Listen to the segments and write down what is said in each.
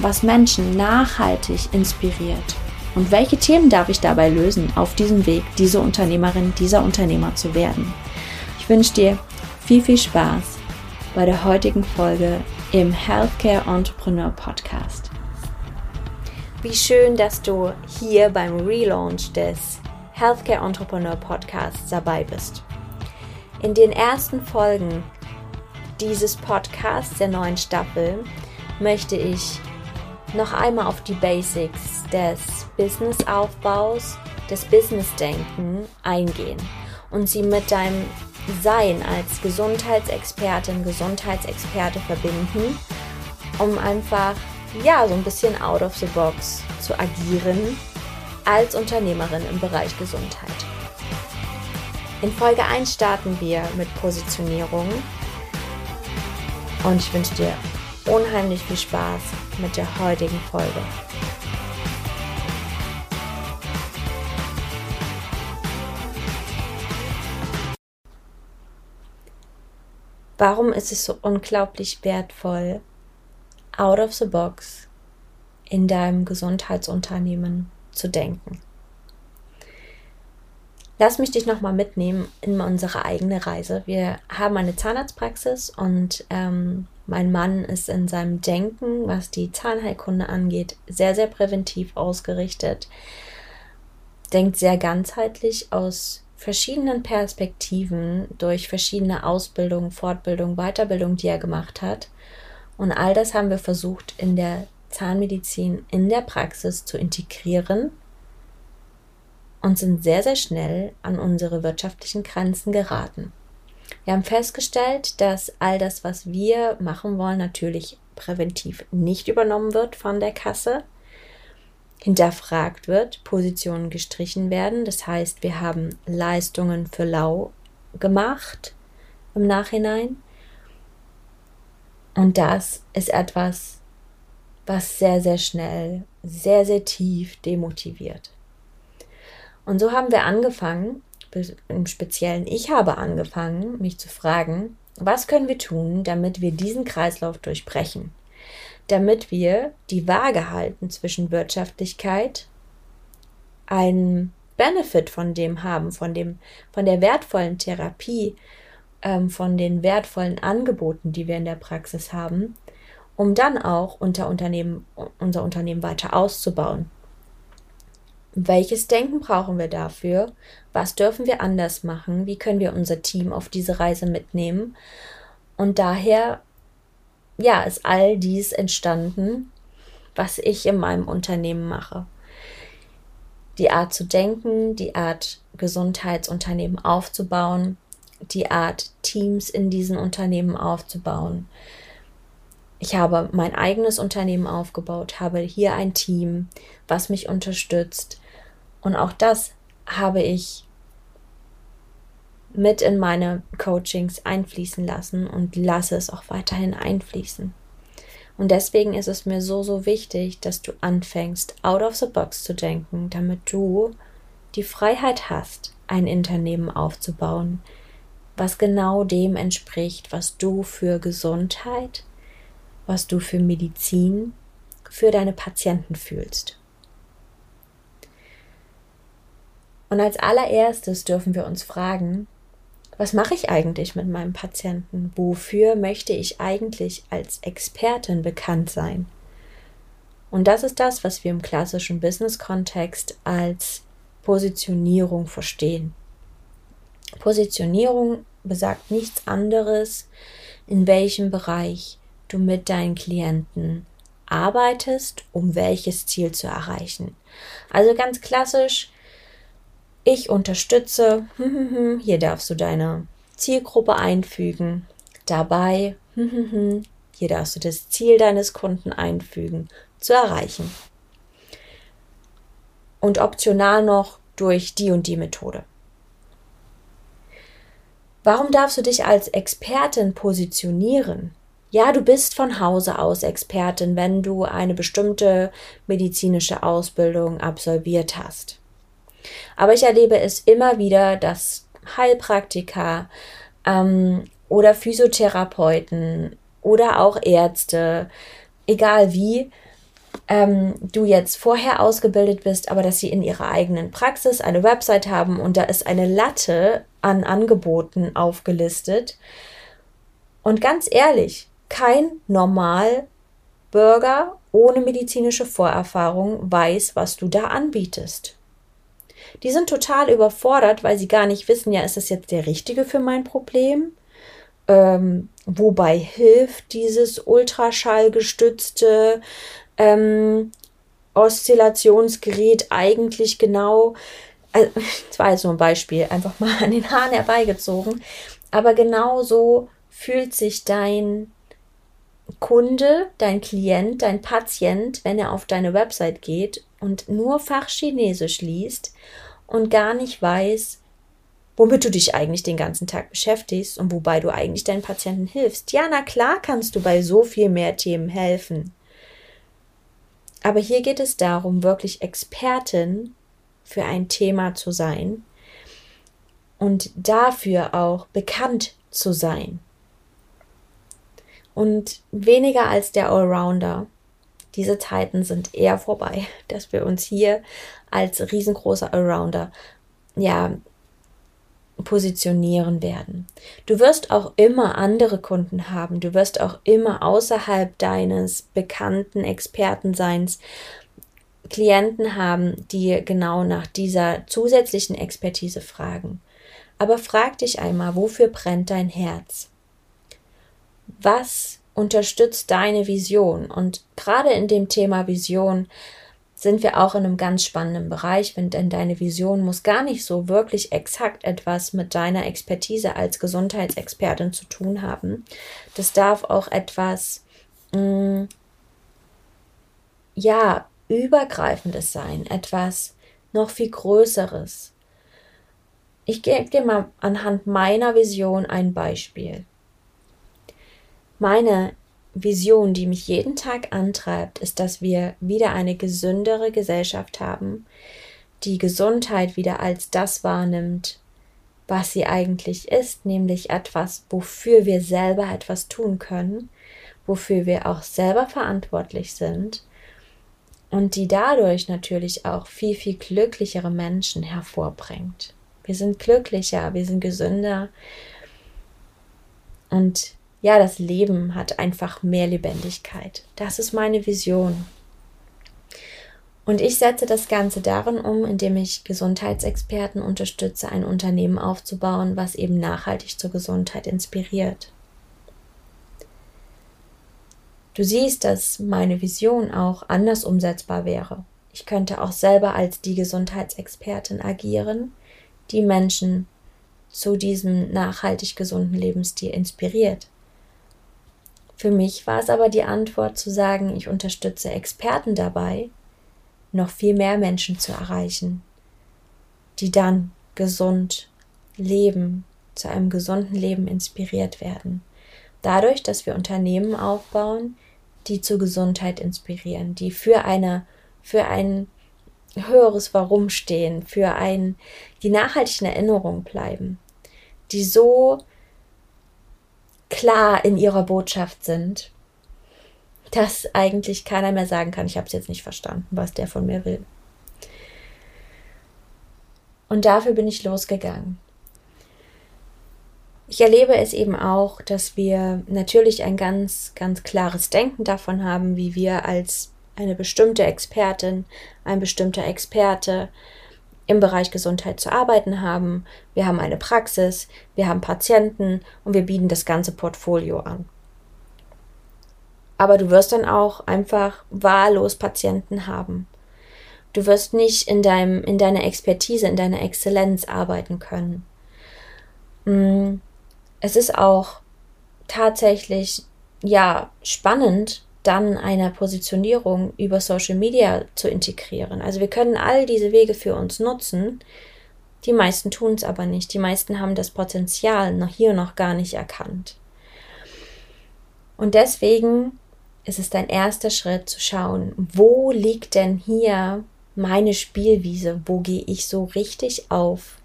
was Menschen nachhaltig inspiriert? Und welche Themen darf ich dabei lösen, auf diesem Weg diese Unternehmerin, dieser Unternehmer zu werden? Ich wünsche dir viel, viel Spaß bei der heutigen Folge im Healthcare Entrepreneur Podcast. Wie schön, dass du hier beim Relaunch des Healthcare Entrepreneur Podcasts dabei bist. In den ersten Folgen dieses Podcasts der neuen Staffel möchte ich noch einmal auf die Basics des Businessaufbaus, des Businessdenken eingehen und sie mit deinem sein als Gesundheitsexpertin, Gesundheitsexperte verbinden, um einfach ja so ein bisschen out of the box zu agieren als Unternehmerin im Bereich Gesundheit. In Folge 1 starten wir mit Positionierung und ich wünsche dir unheimlich viel Spaß mit der heutigen Folge. Warum ist es so unglaublich wertvoll, out of the box in deinem Gesundheitsunternehmen zu denken? Lass mich dich nochmal mitnehmen in unsere eigene Reise. Wir haben eine Zahnarztpraxis und ähm, mein Mann ist in seinem Denken, was die Zahnheilkunde angeht, sehr, sehr präventiv ausgerichtet. Denkt sehr ganzheitlich aus verschiedenen Perspektiven durch verschiedene Ausbildung, Fortbildung, Weiterbildung, die er gemacht hat. Und all das haben wir versucht in der Zahnmedizin in der Praxis zu integrieren und sind sehr, sehr schnell an unsere wirtschaftlichen Grenzen geraten. Wir haben festgestellt, dass all das, was wir machen wollen, natürlich präventiv nicht übernommen wird von der Kasse hinterfragt wird, Positionen gestrichen werden. Das heißt, wir haben Leistungen für lau gemacht im Nachhinein. Und das ist etwas, was sehr, sehr schnell, sehr, sehr tief demotiviert. Und so haben wir angefangen, im Speziellen ich habe angefangen, mich zu fragen, was können wir tun, damit wir diesen Kreislauf durchbrechen? damit wir die Waage halten zwischen Wirtschaftlichkeit, einen Benefit von dem haben, von dem, von der wertvollen Therapie, ähm, von den wertvollen Angeboten, die wir in der Praxis haben, um dann auch unter Unternehmen, unser Unternehmen weiter auszubauen. Welches Denken brauchen wir dafür? Was dürfen wir anders machen? Wie können wir unser Team auf diese Reise mitnehmen? Und daher ja, ist all dies entstanden, was ich in meinem Unternehmen mache. Die Art zu denken, die Art Gesundheitsunternehmen aufzubauen, die Art Teams in diesen Unternehmen aufzubauen. Ich habe mein eigenes Unternehmen aufgebaut, habe hier ein Team, was mich unterstützt. Und auch das habe ich mit in meine Coachings einfließen lassen und lasse es auch weiterhin einfließen. Und deswegen ist es mir so, so wichtig, dass du anfängst, out of the box zu denken, damit du die Freiheit hast, ein Unternehmen aufzubauen, was genau dem entspricht, was du für Gesundheit, was du für Medizin, für deine Patienten fühlst. Und als allererstes dürfen wir uns fragen, was mache ich eigentlich mit meinem Patienten? Wofür möchte ich eigentlich als Expertin bekannt sein? Und das ist das, was wir im klassischen Business-Kontext als Positionierung verstehen. Positionierung besagt nichts anderes, in welchem Bereich du mit deinen Klienten arbeitest, um welches Ziel zu erreichen. Also ganz klassisch, ich unterstütze, hier darfst du deine Zielgruppe einfügen, dabei, hier darfst du das Ziel deines Kunden einfügen, zu erreichen. Und optional noch durch die und die Methode. Warum darfst du dich als Expertin positionieren? Ja, du bist von Hause aus Expertin, wenn du eine bestimmte medizinische Ausbildung absolviert hast. Aber ich erlebe es immer wieder, dass Heilpraktiker ähm, oder Physiotherapeuten oder auch Ärzte, egal wie, ähm, du jetzt vorher ausgebildet bist, aber dass sie in ihrer eigenen Praxis eine Website haben und da ist eine Latte an Angeboten aufgelistet. Und ganz ehrlich, kein Normalbürger ohne medizinische Vorerfahrung weiß, was du da anbietest. Die sind total überfordert, weil sie gar nicht wissen, ja, ist das jetzt der richtige für mein Problem? Ähm, wobei hilft dieses ultraschallgestützte ähm, Oszillationsgerät eigentlich genau? Also, das war jetzt so ein Beispiel, einfach mal an den Haaren herbeigezogen. Aber genau so fühlt sich dein Kunde, dein Klient, dein Patient, wenn er auf deine Website geht und nur Fachchinesisch liest und gar nicht weiß, womit du dich eigentlich den ganzen Tag beschäftigst und wobei du eigentlich deinen Patienten hilfst. Ja, na klar kannst du bei so viel mehr Themen helfen. Aber hier geht es darum, wirklich Expertin für ein Thema zu sein und dafür auch bekannt zu sein. Und weniger als der Allrounder. Diese Zeiten sind eher vorbei, dass wir uns hier als riesengroßer Allrounder ja positionieren werden. Du wirst auch immer andere Kunden haben. Du wirst auch immer außerhalb deines bekannten Expertenseins Klienten haben, die genau nach dieser zusätzlichen Expertise fragen. Aber frag dich einmal, wofür brennt dein Herz? Was unterstützt deine Vision? Und gerade in dem Thema Vision sind wir auch in einem ganz spannenden Bereich, denn deine Vision muss gar nicht so wirklich exakt etwas mit deiner Expertise als Gesundheitsexpertin zu tun haben. Das darf auch etwas, mh, mm, ja, übergreifendes sein, etwas noch viel Größeres. Ich gebe dir mal anhand meiner Vision ein Beispiel. Meine Vision, die mich jeden Tag antreibt, ist, dass wir wieder eine gesündere Gesellschaft haben, die Gesundheit wieder als das wahrnimmt, was sie eigentlich ist, nämlich etwas, wofür wir selber etwas tun können, wofür wir auch selber verantwortlich sind und die dadurch natürlich auch viel, viel glücklichere Menschen hervorbringt. Wir sind glücklicher, wir sind gesünder und ja, das Leben hat einfach mehr Lebendigkeit. Das ist meine Vision. Und ich setze das Ganze darin um, indem ich Gesundheitsexperten unterstütze, ein Unternehmen aufzubauen, was eben nachhaltig zur Gesundheit inspiriert. Du siehst, dass meine Vision auch anders umsetzbar wäre. Ich könnte auch selber als die Gesundheitsexpertin agieren, die Menschen zu diesem nachhaltig gesunden Lebensstil inspiriert. Für mich war es aber die Antwort zu sagen, ich unterstütze Experten dabei, noch viel mehr Menschen zu erreichen, die dann gesund leben, zu einem gesunden Leben inspiriert werden. Dadurch, dass wir Unternehmen aufbauen, die zur Gesundheit inspirieren, die für eine, für ein höheres Warum stehen, für ein, die nachhaltig in Erinnerung bleiben, die so klar in ihrer Botschaft sind, dass eigentlich keiner mehr sagen kann, ich habe es jetzt nicht verstanden, was der von mir will. Und dafür bin ich losgegangen. Ich erlebe es eben auch, dass wir natürlich ein ganz, ganz klares Denken davon haben, wie wir als eine bestimmte Expertin, ein bestimmter Experte im Bereich Gesundheit zu arbeiten haben. Wir haben eine Praxis, wir haben Patienten und wir bieten das ganze Portfolio an. Aber du wirst dann auch einfach wahllos Patienten haben. Du wirst nicht in deinem, in deiner Expertise, in deiner Exzellenz arbeiten können. Mm, es ist auch tatsächlich, ja, spannend, dann eine Positionierung über Social Media zu integrieren. Also wir können all diese Wege für uns nutzen. Die meisten tun es aber nicht. Die meisten haben das Potenzial noch hier noch gar nicht erkannt. Und deswegen ist es dein erster Schritt zu schauen, wo liegt denn hier meine Spielwiese? Wo gehe ich so richtig auf?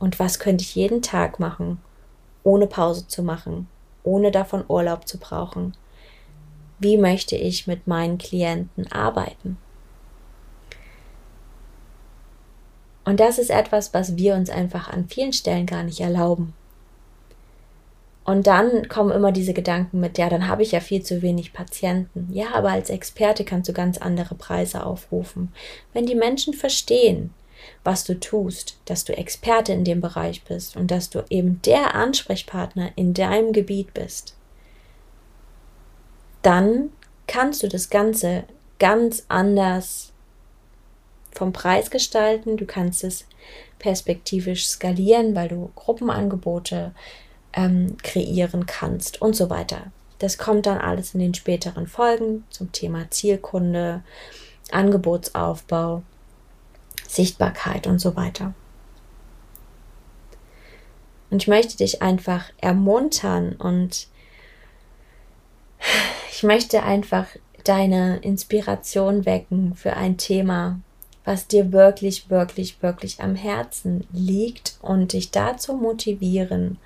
Und was könnte ich jeden Tag machen, ohne Pause zu machen, ohne davon Urlaub zu brauchen? Wie möchte ich mit meinen Klienten arbeiten. Und das ist etwas, was wir uns einfach an vielen Stellen gar nicht erlauben. Und dann kommen immer diese Gedanken mit, ja, dann habe ich ja viel zu wenig Patienten. Ja, aber als Experte kannst du ganz andere Preise aufrufen. Wenn die Menschen verstehen, was du tust, dass du Experte in dem Bereich bist und dass du eben der Ansprechpartner in deinem Gebiet bist, dann kannst du das Ganze ganz anders vom Preis gestalten. Du kannst es perspektivisch skalieren, weil du Gruppenangebote ähm, kreieren kannst und so weiter. Das kommt dann alles in den späteren Folgen zum Thema Zielkunde, Angebotsaufbau, Sichtbarkeit und so weiter. Und ich möchte dich einfach ermuntern und ich möchte einfach deine Inspiration wecken für ein Thema, was dir wirklich, wirklich, wirklich am Herzen liegt und dich dazu motivieren,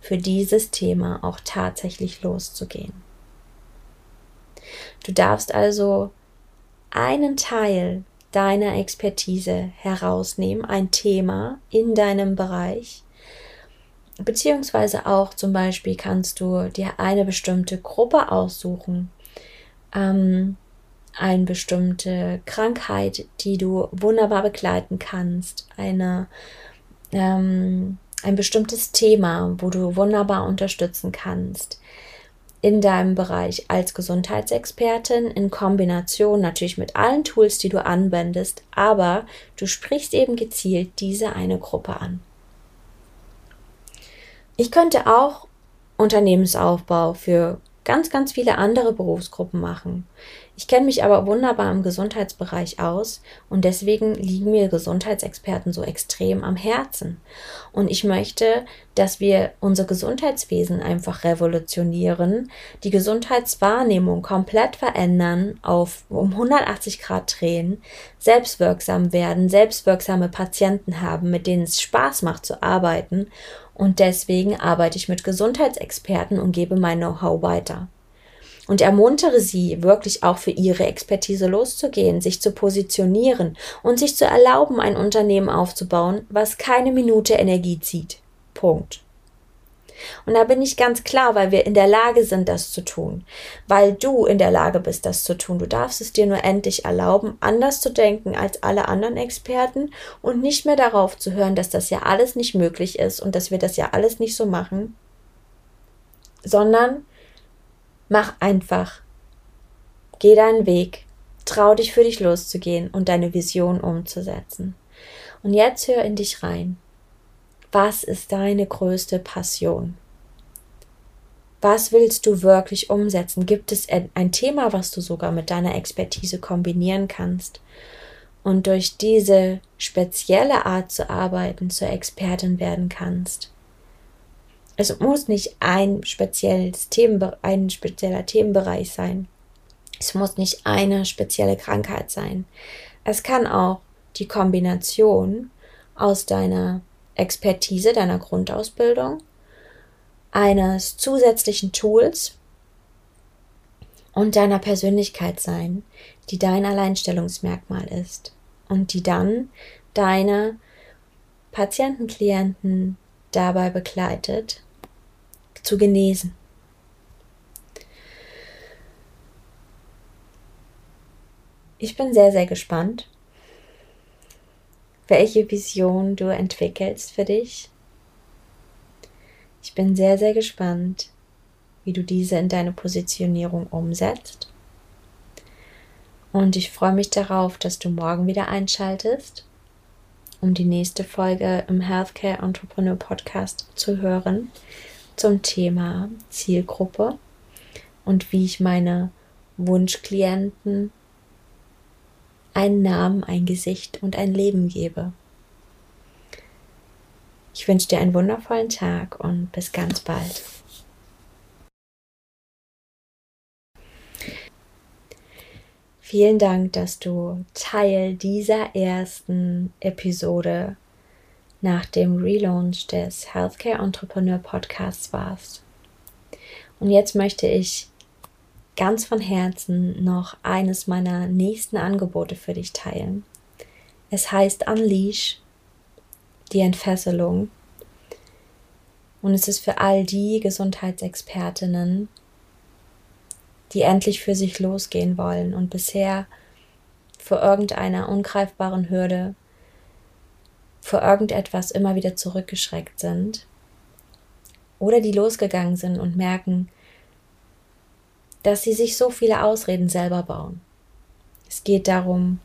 für dieses Thema auch tatsächlich loszugehen. Du darfst also einen Teil deiner Expertise herausnehmen, ein Thema in deinem Bereich, Beziehungsweise auch zum Beispiel kannst du dir eine bestimmte Gruppe aussuchen, ähm, eine bestimmte Krankheit, die du wunderbar begleiten kannst, eine, ähm, ein bestimmtes Thema, wo du wunderbar unterstützen kannst in deinem Bereich als Gesundheitsexpertin in Kombination natürlich mit allen Tools, die du anwendest, aber du sprichst eben gezielt diese eine Gruppe an. Ich könnte auch Unternehmensaufbau für ganz, ganz viele andere Berufsgruppen machen. Ich kenne mich aber wunderbar im Gesundheitsbereich aus und deswegen liegen mir Gesundheitsexperten so extrem am Herzen. Und ich möchte, dass wir unser Gesundheitswesen einfach revolutionieren, die Gesundheitswahrnehmung komplett verändern, auf um 180 Grad drehen, selbstwirksam werden, selbstwirksame Patienten haben, mit denen es Spaß macht zu arbeiten und deswegen arbeite ich mit Gesundheitsexperten und gebe mein Know-how weiter. Und ermuntere sie, wirklich auch für ihre Expertise loszugehen, sich zu positionieren und sich zu erlauben, ein Unternehmen aufzubauen, was keine Minute Energie zieht. Punkt. Und da bin ich ganz klar, weil wir in der Lage sind, das zu tun. Weil du in der Lage bist, das zu tun. Du darfst es dir nur endlich erlauben, anders zu denken als alle anderen Experten und nicht mehr darauf zu hören, dass das ja alles nicht möglich ist und dass wir das ja alles nicht so machen, sondern mach einfach. Geh deinen Weg. Trau dich für dich loszugehen und deine Vision umzusetzen. Und jetzt hör in dich rein. Was ist deine größte Passion? Was willst du wirklich umsetzen? Gibt es ein Thema, was du sogar mit deiner Expertise kombinieren kannst und durch diese spezielle Art zu arbeiten zur Expertin werden kannst? Es muss nicht ein spezielles Themenbe ein spezieller Themenbereich sein. Es muss nicht eine spezielle Krankheit sein. Es kann auch die Kombination aus deiner Expertise deiner Grundausbildung, eines zusätzlichen Tools und deiner Persönlichkeit sein, die dein Alleinstellungsmerkmal ist und die dann deine Patienten, Klienten dabei begleitet, zu genesen. Ich bin sehr, sehr gespannt, welche Vision du entwickelst für dich. Ich bin sehr, sehr gespannt, wie du diese in deine Positionierung umsetzt. Und ich freue mich darauf, dass du morgen wieder einschaltest, um die nächste Folge im Healthcare Entrepreneur Podcast zu hören zum Thema Zielgruppe und wie ich meine Wunschklienten einen Namen, ein Gesicht und ein Leben gebe. Ich wünsche dir einen wundervollen Tag und bis ganz bald. Vielen Dank, dass du Teil dieser ersten Episode nach dem Relaunch des Healthcare Entrepreneur Podcasts warst. Und jetzt möchte ich ganz von Herzen noch eines meiner nächsten Angebote für dich teilen. Es heißt Unleash, die Entfesselung. Und es ist für all die Gesundheitsexpertinnen, die endlich für sich losgehen wollen und bisher vor irgendeiner ungreifbaren Hürde, vor irgendetwas immer wieder zurückgeschreckt sind. Oder die losgegangen sind und merken, dass sie sich so viele Ausreden selber bauen. Es geht darum,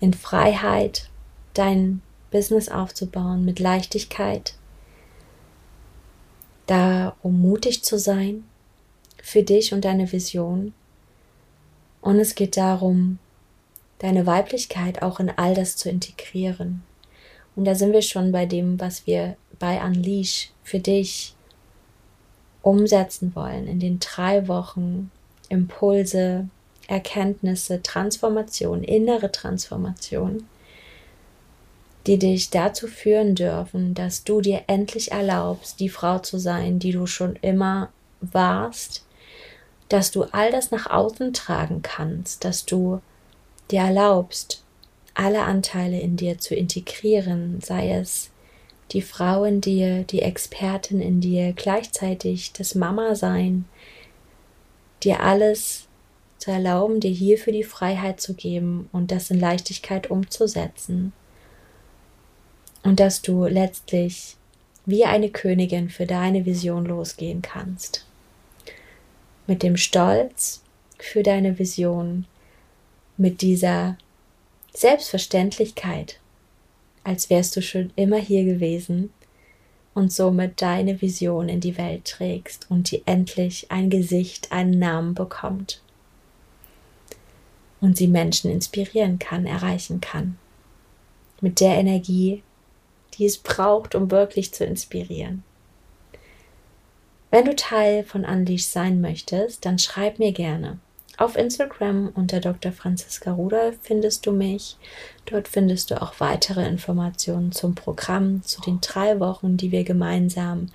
in Freiheit dein Business aufzubauen, mit Leichtigkeit, da um mutig zu sein für dich und deine Vision. Und es geht darum, deine Weiblichkeit auch in all das zu integrieren. Und da sind wir schon bei dem, was wir bei Unleash für dich umsetzen wollen in den drei Wochen Impulse, Erkenntnisse, Transformation, innere Transformation, die dich dazu führen dürfen, dass du dir endlich erlaubst, die Frau zu sein, die du schon immer warst, dass du all das nach außen tragen kannst, dass du dir erlaubst, alle Anteile in dir zu integrieren, sei es die Frau in dir, die Expertin in dir, gleichzeitig das Mama-Sein, dir alles zu erlauben, dir hierfür die Freiheit zu geben und das in Leichtigkeit umzusetzen. Und dass du letztlich wie eine Königin für deine Vision losgehen kannst. Mit dem Stolz für deine Vision, mit dieser Selbstverständlichkeit, als wärst du schon immer hier gewesen und somit deine Vision in die Welt trägst und die endlich ein Gesicht, einen Namen bekommt und sie Menschen inspirieren kann, erreichen kann. Mit der Energie, die es braucht, um wirklich zu inspirieren. Wenn du Teil von Unleash sein möchtest, dann schreib mir gerne. Auf Instagram unter Dr. Franziska Rudolph findest du mich. Dort findest du auch weitere Informationen zum Programm, zu den drei Wochen, die wir gemeinsam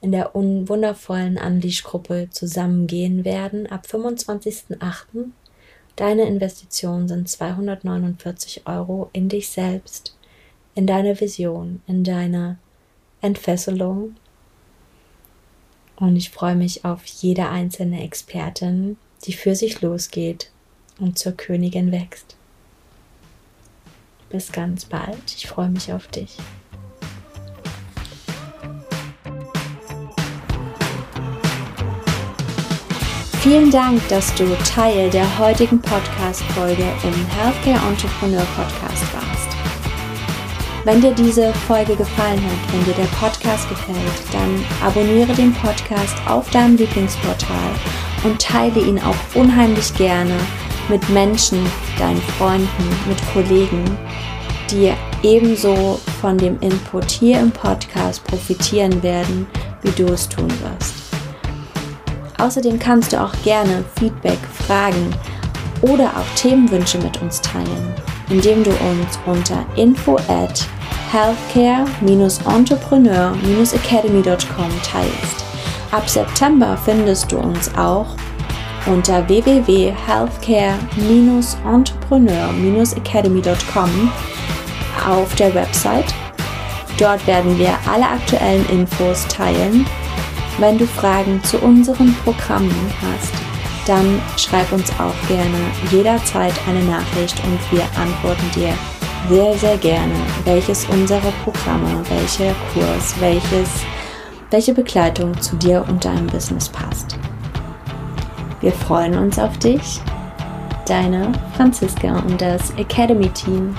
in der wundervollen Unleash-Gruppe zusammengehen werden. Ab 25.08. Deine Investitionen sind 249 Euro in dich selbst, in deine Vision, in deine Entfesselung. Und ich freue mich auf jede einzelne Expertin, die für sich losgeht und zur Königin wächst. Bis ganz bald. Ich freue mich auf dich. Vielen Dank, dass du Teil der heutigen Podcast-Folge im Healthcare Entrepreneur Podcast warst. Wenn dir diese Folge gefallen hat, wenn dir der Podcast gefällt, dann abonniere den Podcast auf deinem Lieblingsportal und teile ihn auch unheimlich gerne mit Menschen, deinen Freunden, mit Kollegen, die ebenso von dem Input hier im Podcast profitieren werden, wie du es tun wirst. Außerdem kannst du auch gerne Feedback, Fragen oder auch Themenwünsche mit uns teilen, indem du uns unter info at healthcare-entrepreneur-academy.com teilst. Ab September findest du uns auch unter www.healthcare-entrepreneur-academy.com auf der Website. Dort werden wir alle aktuellen Infos teilen. Wenn du Fragen zu unseren Programmen hast, dann schreib uns auch gerne jederzeit eine Nachricht und wir antworten dir sehr, sehr gerne, welches unserer Programme, welcher Kurs, welches, welche Begleitung zu dir und deinem Business passt. Wir freuen uns auf dich, deine Franziska und das Academy Team.